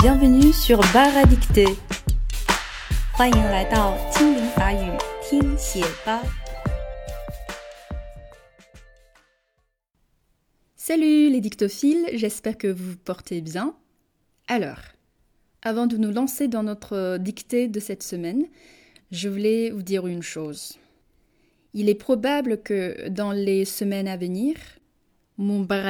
Bienvenue sur Bar à dicter. 欢迎来到精灵法语听写吧。 Salut les dictophiles, j'espère que vous vous portez bien. Alors, avant de nous lancer dans notre dictée de cette semaine, je voulais vous dire une chose. Il est probable que dans les semaines à venir, mon bar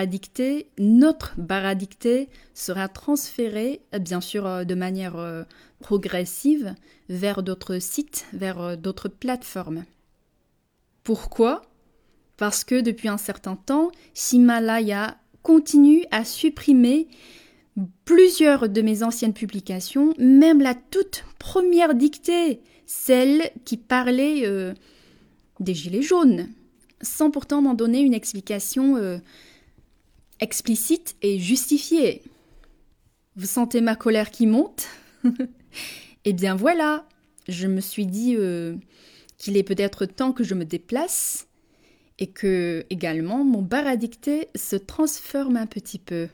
notre bar à dicter sera transféré, bien sûr de manière euh, progressive, vers d'autres sites, vers euh, d'autres plateformes. Pourquoi? Parce que depuis un certain temps, Himalaya continue à supprimer plusieurs de mes anciennes publications, même la toute première dictée, celle qui parlait euh, des gilets jaunes, sans pourtant m'en donner une explication euh, explicite et justifiée. Vous sentez ma colère qui monte Eh bien voilà, je me suis dit euh, qu'il est peut-être temps que je me déplace et que également mon bar à se transforme un petit peu.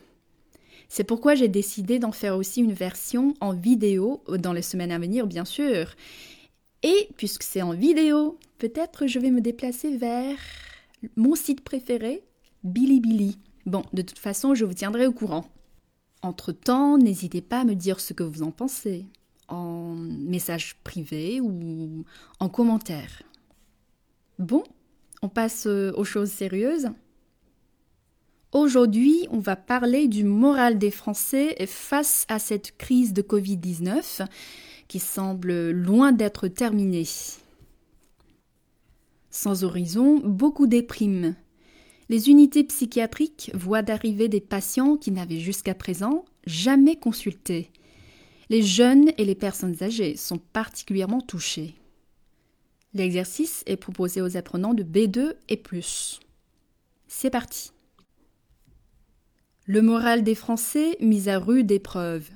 C'est pourquoi j'ai décidé d'en faire aussi une version en vidéo dans les semaines à venir, bien sûr. Et puisque c'est en vidéo, peut-être je vais me déplacer vers mon site préféré, Bilibili. Bon, de toute façon, je vous tiendrai au courant. Entre-temps, n'hésitez pas à me dire ce que vous en pensez, en message privé ou en commentaire. Bon, on passe aux choses sérieuses. Aujourd'hui, on va parler du moral des Français face à cette crise de Covid-19 qui semble loin d'être terminée. Sans horizon, beaucoup dépriment. Les unités psychiatriques voient d'arriver des patients qui n'avaient jusqu'à présent jamais consulté. Les jeunes et les personnes âgées sont particulièrement touchés. L'exercice est proposé aux apprenants de B2 et plus. C'est parti. Le moral des Français mis à rude épreuve.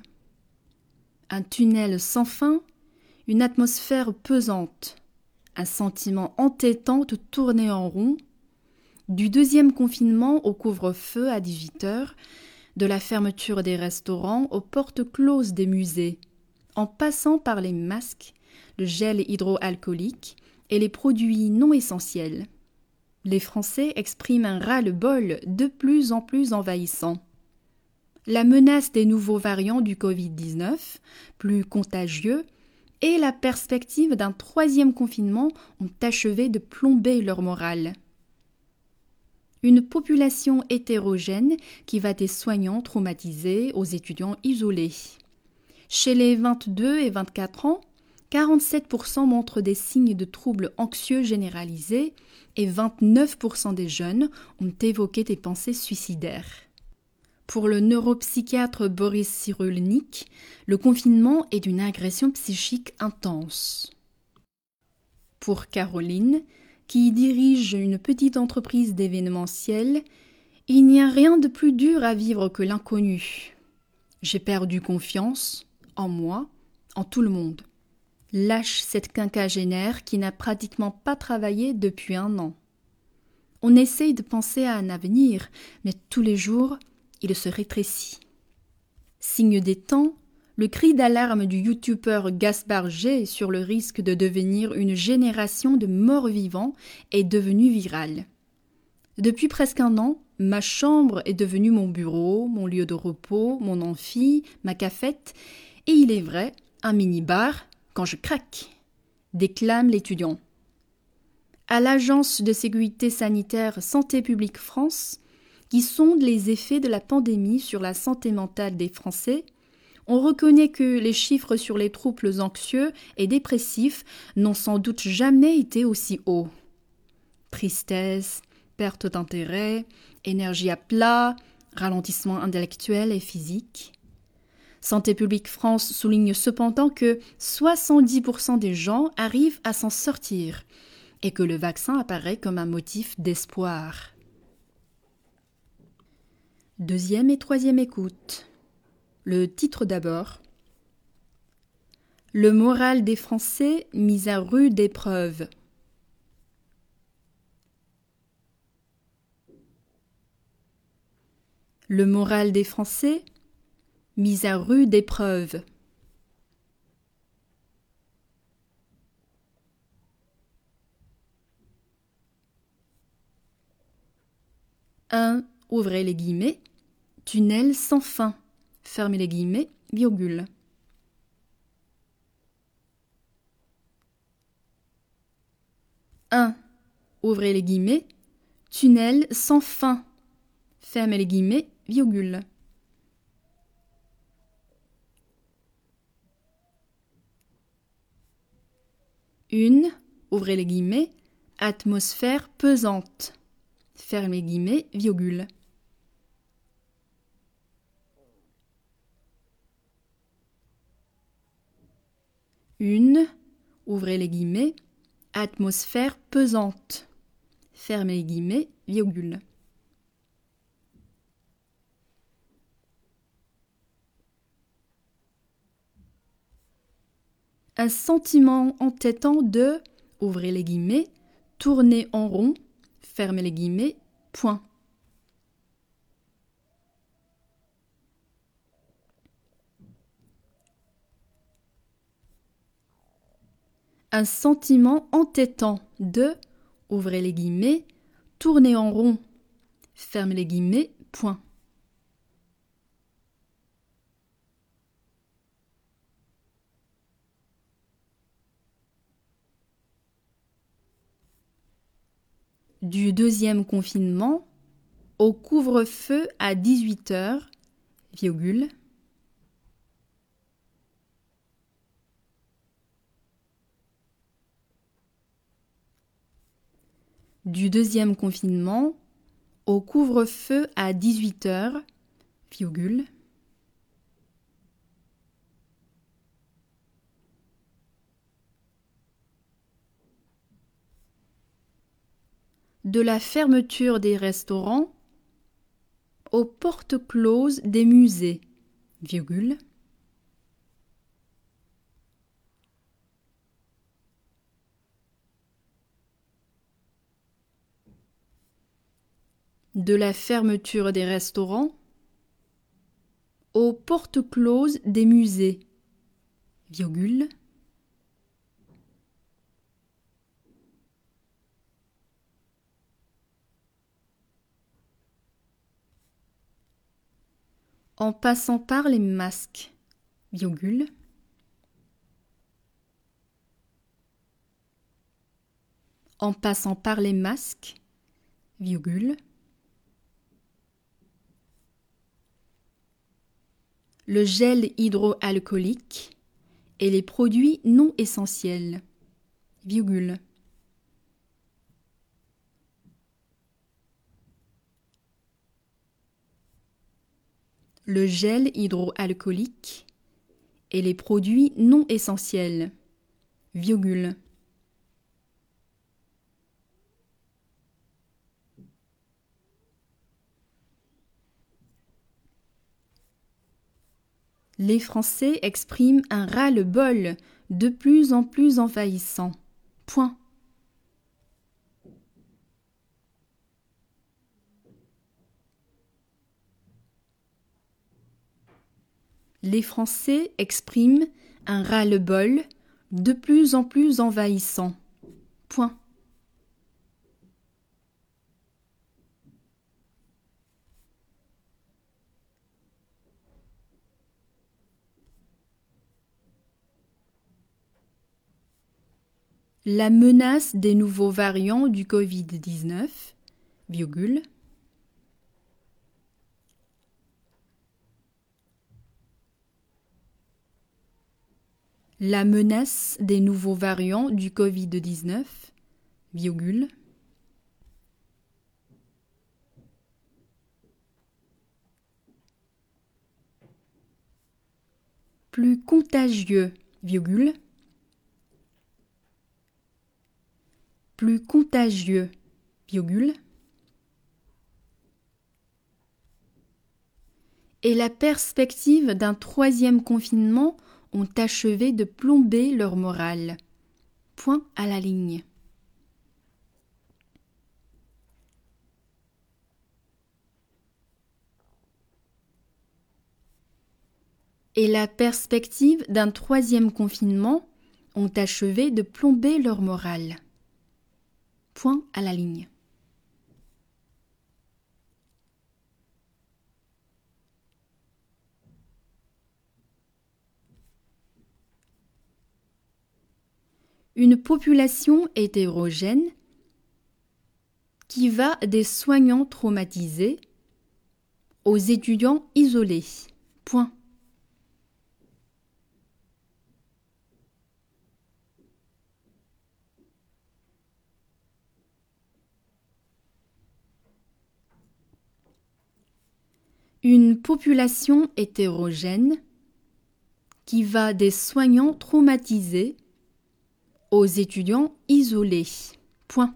Un tunnel sans fin, une atmosphère pesante, un sentiment entêtant de tourner en rond, du deuxième confinement au couvre-feu à 18 heures, de la fermeture des restaurants aux portes closes des musées, en passant par les masques, le gel hydroalcoolique et les produits non essentiels. Les Français expriment un ras-le-bol de plus en plus envahissant. La menace des nouveaux variants du Covid-19, plus contagieux, et la perspective d'un troisième confinement ont achevé de plomber leur morale. Une population hétérogène qui va des soignants traumatisés aux étudiants isolés. Chez les 22 et 24 ans, 47% montrent des signes de troubles anxieux généralisés et 29% des jeunes ont évoqué des pensées suicidaires. Pour le neuropsychiatre Boris Cyrulnik, le confinement est d'une agression psychique intense. Pour Caroline, qui dirige une petite entreprise d'événementiel, il n'y a rien de plus dur à vivre que l'inconnu. J'ai perdu confiance en moi, en tout le monde. Lâche cette quinquagénaire qui n'a pratiquement pas travaillé depuis un an. On essaye de penser à un avenir, mais tous les jours, il se rétrécit. Signe des temps, le cri d'alarme du youtubeur Gaspard G sur le risque de devenir une génération de morts vivants est devenu viral. Depuis presque un an, ma chambre est devenue mon bureau, mon lieu de repos, mon amphi, ma cafette, et il est vrai, un mini-bar quand je craque, déclame l'étudiant. À l'Agence de sécurité sanitaire Santé publique France, qui sonde les effets de la pandémie sur la santé mentale des Français, on reconnaît que les chiffres sur les troubles anxieux et dépressifs n'ont sans doute jamais été aussi hauts. Tristesse, perte d'intérêt, énergie à plat, ralentissement intellectuel et physique. Santé publique France souligne cependant que 70% des gens arrivent à s'en sortir et que le vaccin apparaît comme un motif d'espoir. Deuxième et troisième écoute. Le titre d'abord. Le moral des Français mis à rude épreuve. Le moral des Français mise à rude épreuve. Un, ouvrez les guillemets, tunnel sans fin, fermez les guillemets, virgule. Un, ouvrez les guillemets, tunnel sans fin, fermez les guillemets, virgule. Une, ouvrez les guillemets, atmosphère pesante, fermez les guillemets, virgule. Une, ouvrez les guillemets, atmosphère pesante, fermez les guillemets, virgule. un sentiment entêtant de, ouvrez les guillemets, tourner en rond, fermez les guillemets, point. Un sentiment entêtant de, ouvrez les guillemets, tourner en rond, fermez les guillemets, point. du deuxième confinement au couvre-feu à 18 heures, virgule, du deuxième confinement au couvre-feu à 18 heures, virgule, de la fermeture des restaurants aux portes closes des musées, virgule, de la fermeture des restaurants aux portes closes des musées, en passant par les masques, en passant par les masques, le gel hydroalcoolique et les produits non essentiels, virgule. le gel hydroalcoolique et les produits non essentiels. Virgule. Les Français expriment un ras-le-bol de plus en plus envahissant. Point. les Français expriment un ras-le-bol de plus en plus envahissant. Point. La menace des nouveaux variants du Covid-19, virgule, La menace des nouveaux variants du Covid-19, virgule, plus contagieux, virgule, plus contagieux, virgule, et la perspective d'un troisième confinement ont achevé de plomber leur morale. Point à la ligne. et la perspective d'un troisième confinement ont achevé de plomber leur morale. Point à la ligne. Une population hétérogène qui va des soignants traumatisés aux étudiants isolés. Une population hétérogène qui va des soignants traumatisés aux étudiants isolés. Point.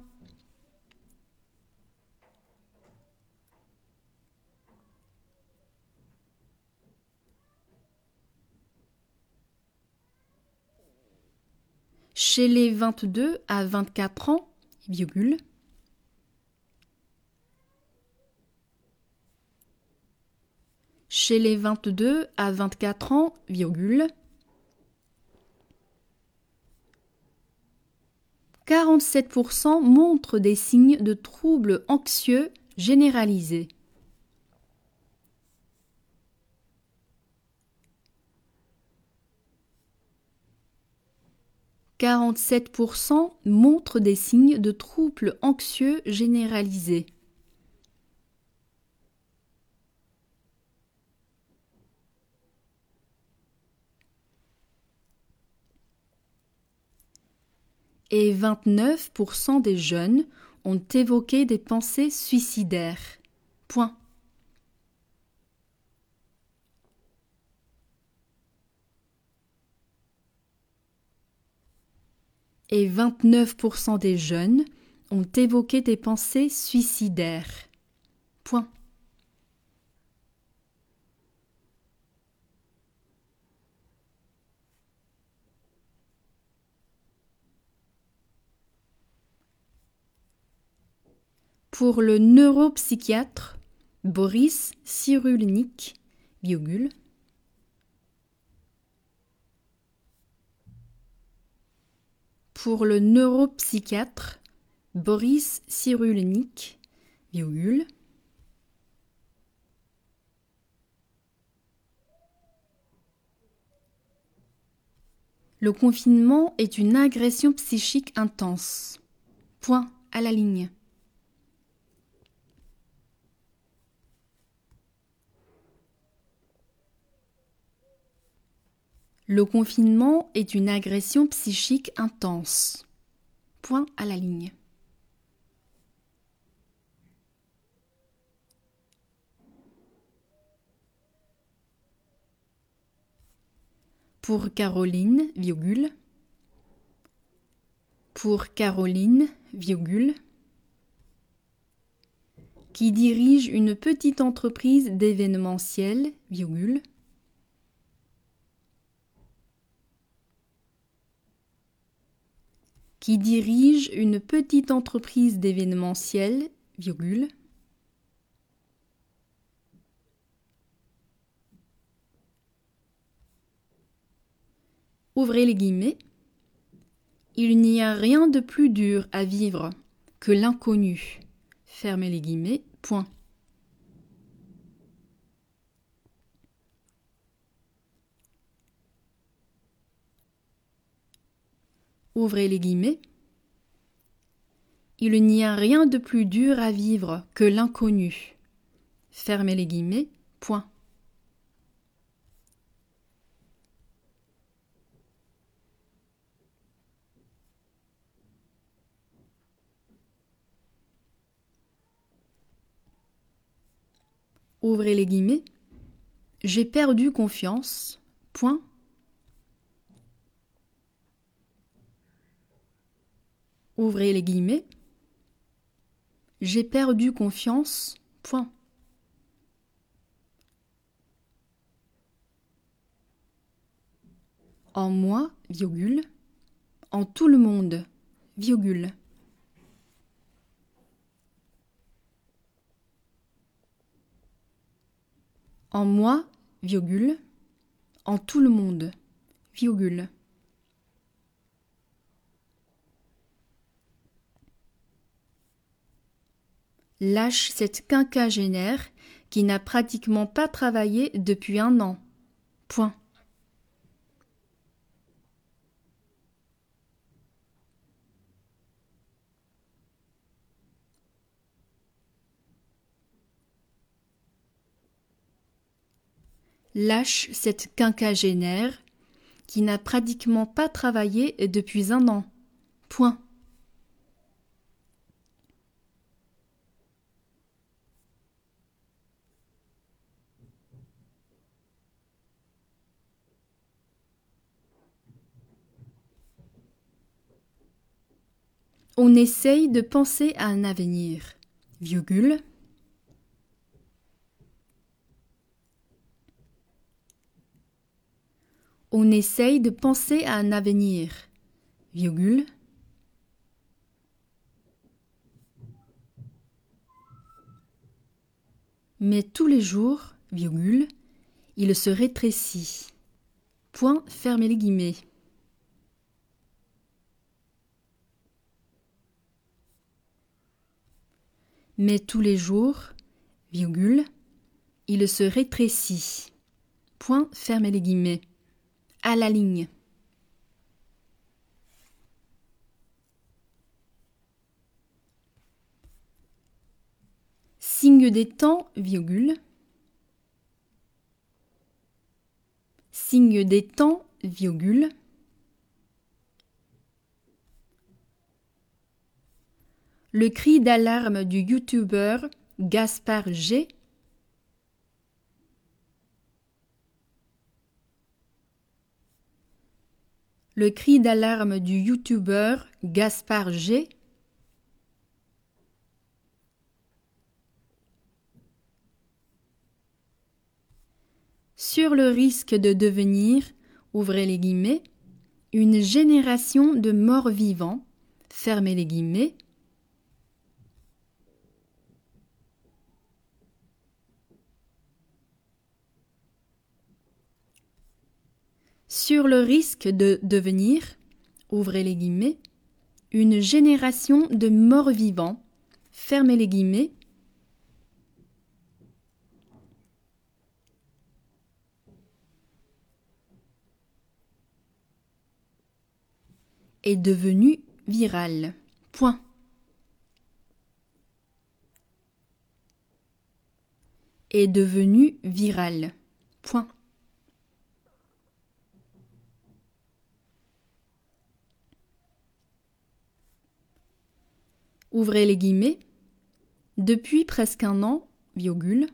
Chez les 22 à 24 ans, virgule, chez les 22 à 24 ans, virgule, 47% montrent des signes de troubles anxieux généralisés. « 47% montrent des signes de troubles anxieux généralisés. Et 29% des jeunes ont évoqué des pensées suicidaires. Point. Et 29% des jeunes ont évoqué des pensées suicidaires. Point. Pour le neuropsychiatre Boris Cyrulnik, virgule, Pour le neuropsychiatre Boris Cyrulnik, virgule, Le confinement est une agression psychique intense. Point à la ligne. Le confinement est une agression psychique intense. Point à la ligne. Pour Caroline. Pour Caroline. Qui dirige une petite entreprise d'événementiel. Qui dirige une petite entreprise d'événementiel, virgule, Ouvrez les guillemets. Il n'y a rien de plus dur à vivre que l'inconnu. Fermez les guillemets. Point. Ouvrez les guillemets. Il n'y a rien de plus dur à vivre que l'inconnu. Fermez les guillemets. Point. Ouvrez les guillemets. J'ai perdu confiance. Point. Ouvrez les guillemets. J'ai perdu confiance. Point. En moi, virgule. En tout le monde, virgule. En moi, virgule. en tout le monde, virgule. Lâche cette quinquagénaire qui n'a pratiquement pas travaillé depuis un an. Point. Lâche cette quinquagénaire qui n'a pratiquement pas travaillé depuis un an. Point. On essaye de penser à un avenir, virgule, On essaye de penser à un avenir, virgule, Mais tous les jours, virgule, il se rétrécit. Point, fermez les guillemets. Mais tous les jours, virgule, il se rétrécit. Point, fermez les guillemets à la ligne. Signe des temps, virgule. Signe des temps, virgule. Le cri d'alarme du youtubeur Gaspard G. Le cri d'alarme du youtubeur Gaspard G. Sur le risque de devenir, ouvrez les guillemets, une génération de morts vivants, fermez les guillemets, sur le risque de devenir, ouvrez les guillemets, une génération de morts vivants, fermez les guillemets, est devenu viral. Point. Est devenu viral. Point. Ouvrez les guillemets, depuis presque un an, virgule,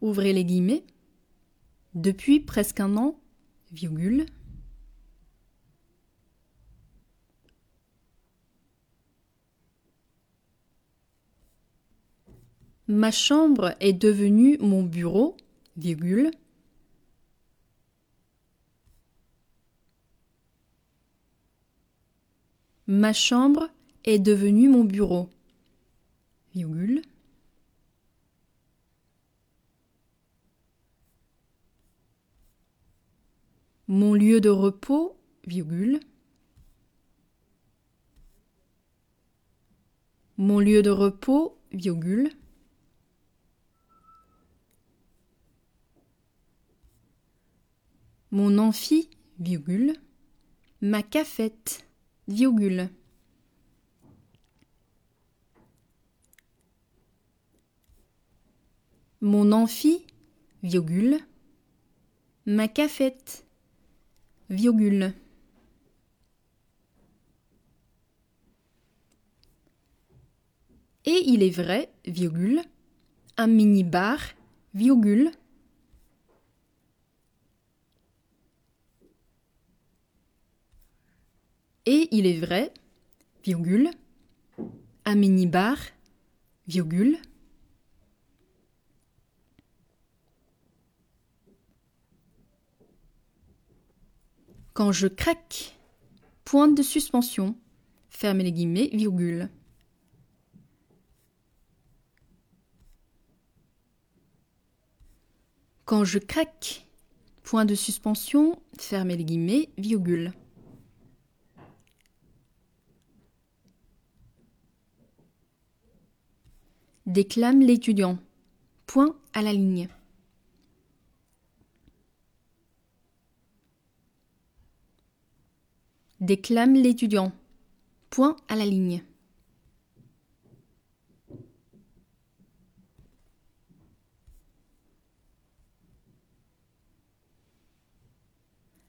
ouvrez les guillemets, depuis presque un an, virgule, Ma chambre est devenue mon bureau, virgule, Ma chambre est devenue mon bureau. Virgule. Mon lieu de repos, virgule. Mon lieu de repos, virgule. Mon amphi, virgule. Ma cafette Mon amphi, virgule. Ma cafette, virgule. Et il est vrai, virgule, un mini-bar, virgule, Et il est vrai, virgule, un mini-bar, virgule, Quand je craque, point de suspension, fermez les guillemets, virgule. Quand je craque, point de suspension, fermez les guillemets, virgule. Déclame l'étudiant. Point à la ligne. Déclame l'étudiant. Point à la ligne.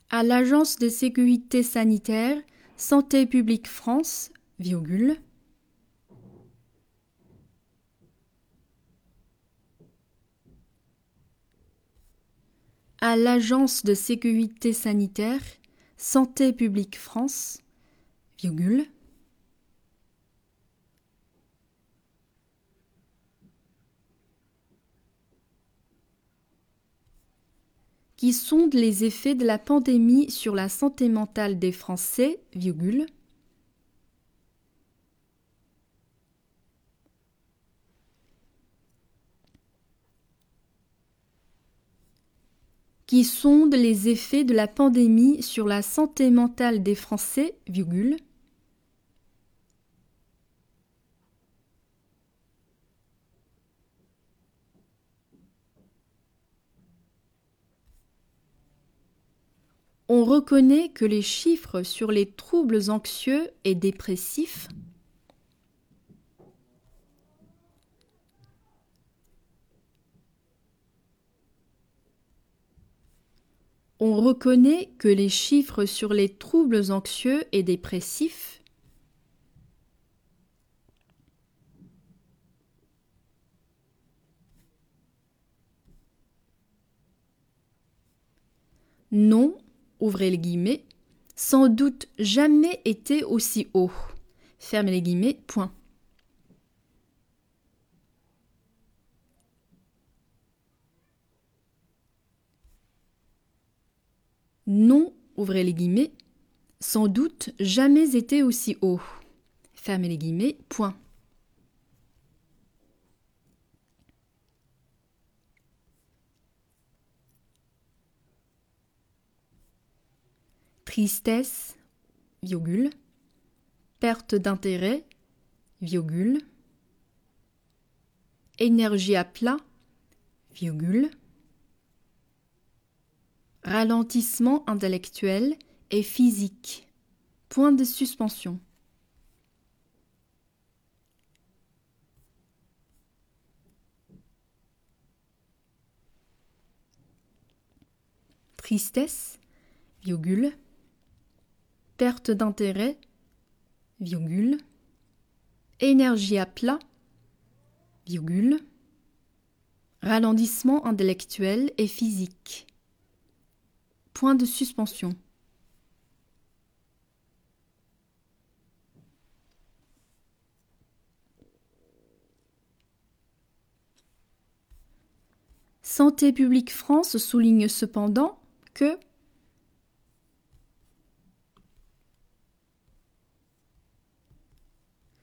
À l'Agence de sécurité sanitaire, Santé publique France, virgule, à l'Agence de sécurité sanitaire, Santé publique France, virgule, qui sonde les effets de la pandémie sur la santé mentale des Français, qui sonde les effets de la pandémie sur la santé mentale des Français, on reconnaît que les chiffres sur les troubles anxieux et dépressifs On reconnaît que les chiffres sur les troubles anxieux et dépressifs n'ont, ouvrez les guillemets, sans doute jamais été aussi haut. Fermez les guillemets, point. N'ont, ouvrez les guillemets, sans doute jamais été aussi haut. Fermez les guillemets, point. Tristesse, virgule, perte d'intérêt, virgule, énergie à plat, virgule, ralentissement intellectuel et physique. Point de suspension. Tristesse, virgule, perte d'intérêt, virgule, énergie à plat, virgule, ralentissement intellectuel et physique. Point de suspension. Santé publique France souligne cependant que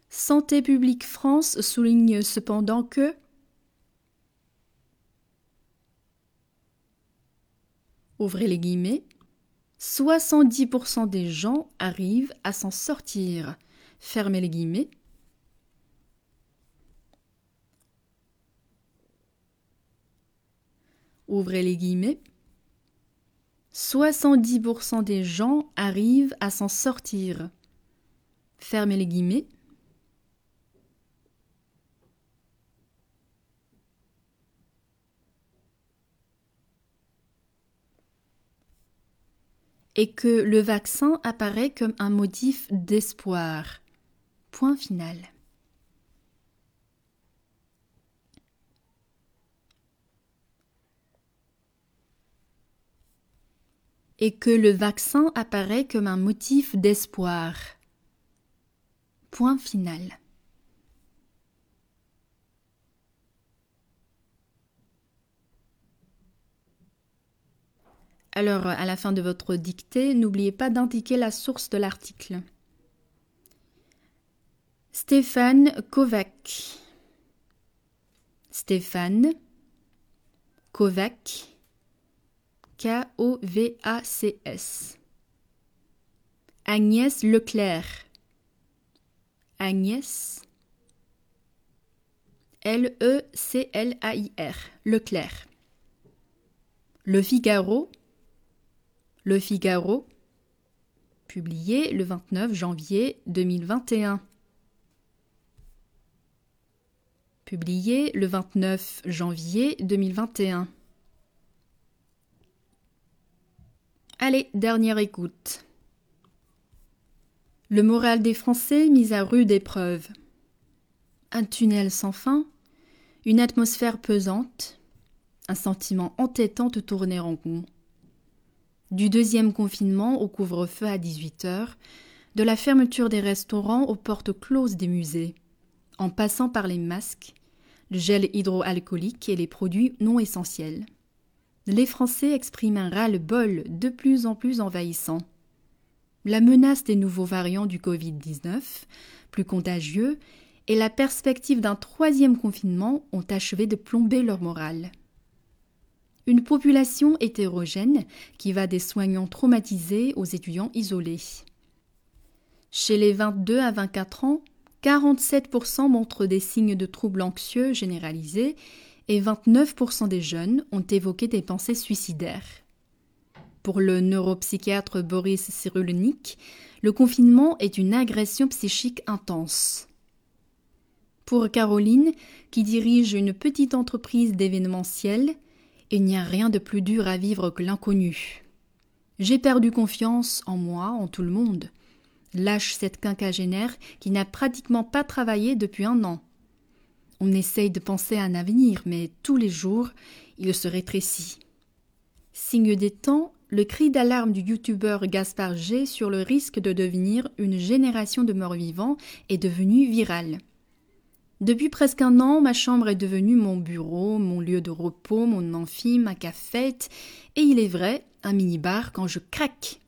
Santé publique France souligne cependant que ouvrez les guillemets, 70% des gens arrivent à s'en sortir. Fermez les guillemets. Ouvrez les guillemets. 70% des gens arrivent à s'en sortir. Fermez les guillemets. Et que le vaccin apparaît comme un motif d'espoir. Point final. Et que le vaccin apparaît comme un motif d'espoir. Point final. Alors, à la fin de votre dictée, n'oubliez pas d'indiquer la source de l'article. Stéphane Kovac. Stéphane Kovac, K-O-V-A-C-S. Agnès Leclerc. Agnès L-E-C-L-A-I-R. Leclerc. Le Figaro. Le Figaro. Publié le 29 janvier 2021. Publié le 29 janvier 2021. Allez, dernière écoute. Le moral des Français mis à rude épreuve. Un tunnel sans fin, une atmosphère pesante, un sentiment entêtant de tourner en rond. Du deuxième confinement au couvre-feu à 18 heures, de la fermeture des restaurants aux portes closes des musées, en passant par les masques, le gel hydroalcoolique et les produits non essentiels. Les Français expriment un ras-le-bol de plus en plus envahissant. La menace des nouveaux variants du Covid-19, plus contagieux, et la perspective d'un troisième confinement ont achevé de plomber leur morale. Une population hétérogène qui va des soignants traumatisés aux étudiants isolés. Chez les 22 à 24 ans, 47% montrent des signes de troubles anxieux généralisés et 29% des jeunes ont évoqué des pensées suicidaires. Pour le neuropsychiatre Boris Cyrulnik, le confinement est une agression psychique intense. Pour Caroline, qui dirige une petite entreprise d'événementiel, il n'y a rien de plus dur à vivre que l'inconnu. J'ai perdu confiance en moi, en tout le monde. Lâche cette quinquagénaire qui n'a pratiquement pas travaillé depuis un an. On essaye de penser à un avenir, mais tous les jours, il se rétrécit. Signe des temps, le cri d'alarme du youtubeur Gaspard G sur le risque de devenir une génération de morts-vivants est devenu viral. Depuis presque un an, ma chambre est devenue mon bureau, mon lieu de repos, mon amphi, ma cafette, et il est vrai, un mini-bar quand je craque,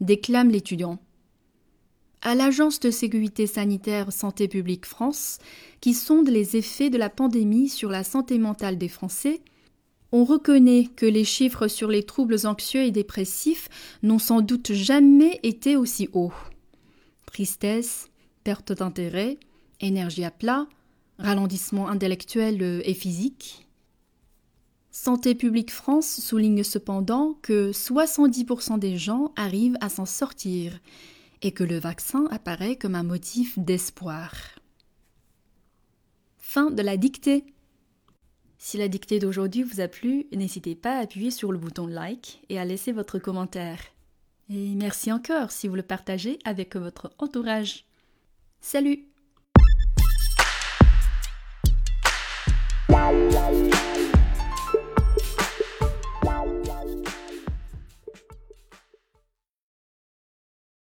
déclame l'étudiant à l'Agence de sécurité sanitaire Santé publique France, qui sonde les effets de la pandémie sur la santé mentale des Français, on reconnaît que les chiffres sur les troubles anxieux et dépressifs n'ont sans doute jamais été aussi hauts. Tristesse, perte d'intérêt, énergie à plat, ralentissement intellectuel et physique. Santé publique France souligne cependant que 70% des gens arrivent à s'en sortir et que le vaccin apparaît comme un motif d'espoir. Fin de la dictée. Si la dictée d'aujourd'hui vous a plu, n'hésitez pas à appuyer sur le bouton like et à laisser votre commentaire. Et merci encore si vous le partagez avec votre entourage. Salut